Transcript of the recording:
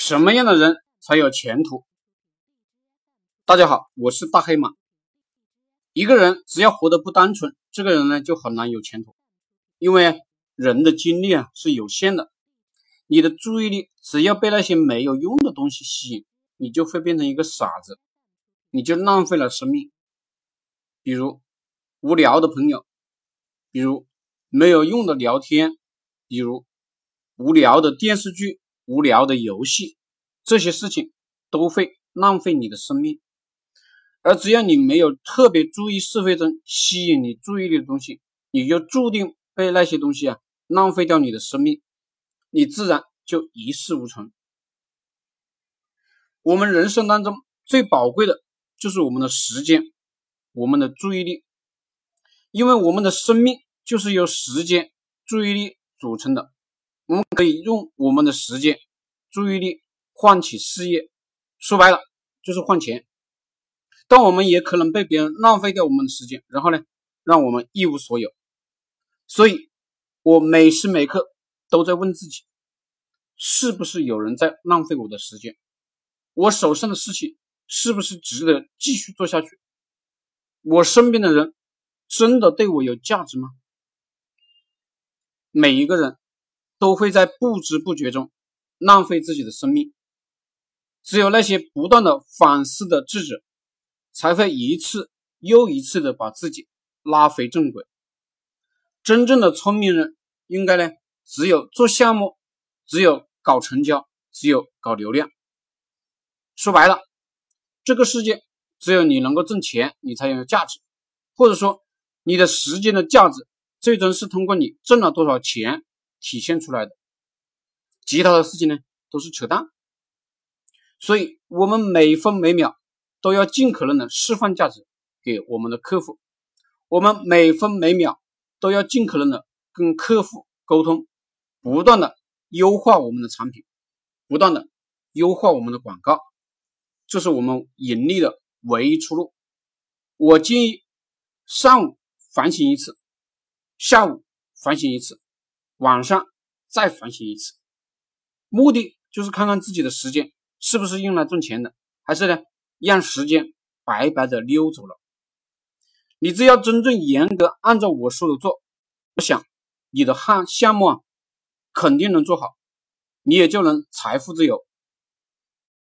什么样的人才有前途？大家好，我是大黑马。一个人只要活得不单纯，这个人呢就很难有前途。因为人的精力啊是有限的，你的注意力只要被那些没有用的东西吸引，你就会变成一个傻子，你就浪费了生命。比如无聊的朋友，比如没有用的聊天，比如无聊的电视剧。无聊的游戏，这些事情都会浪费你的生命。而只要你没有特别注意是非中吸引你注意力的东西，你就注定被那些东西啊浪费掉你的生命，你自然就一事无成。我们人生当中最宝贵的就是我们的时间，我们的注意力，因为我们的生命就是由时间、注意力组成的。我们可以用我们的时间、注意力换取事业，说白了就是换钱。但我们也可能被别人浪费掉我们的时间，然后呢，让我们一无所有。所以，我每时每刻都在问自己：是不是有人在浪费我的时间？我手上的事情是不是值得继续做下去？我身边的人真的对我有价值吗？每一个人。都会在不知不觉中浪费自己的生命。只有那些不断的反思的智者，才会一次又一次的把自己拉回正轨。真正的聪明人，应该呢，只有做项目，只有搞成交，只有搞流量。说白了，这个世界只有你能够挣钱，你才有价值。或者说，你的时间的价值，最终是通过你挣了多少钱。体现出来的，其他的事情呢都是扯淡。所以，我们每分每秒都要尽可能的释放价值给我们的客户。我们每分每秒都要尽可能的跟客户沟通，不断的优化我们的产品，不断的优化我们的广告，这是我们盈利的唯一出路。我建议上午反省一次，下午反省一次。晚上再反省一次，目的就是看看自己的时间是不是用来赚钱的，还是呢让时间白白的溜走了。你只要真正严格按照我说的做，我想你的项项目啊肯定能做好，你也就能财富自由。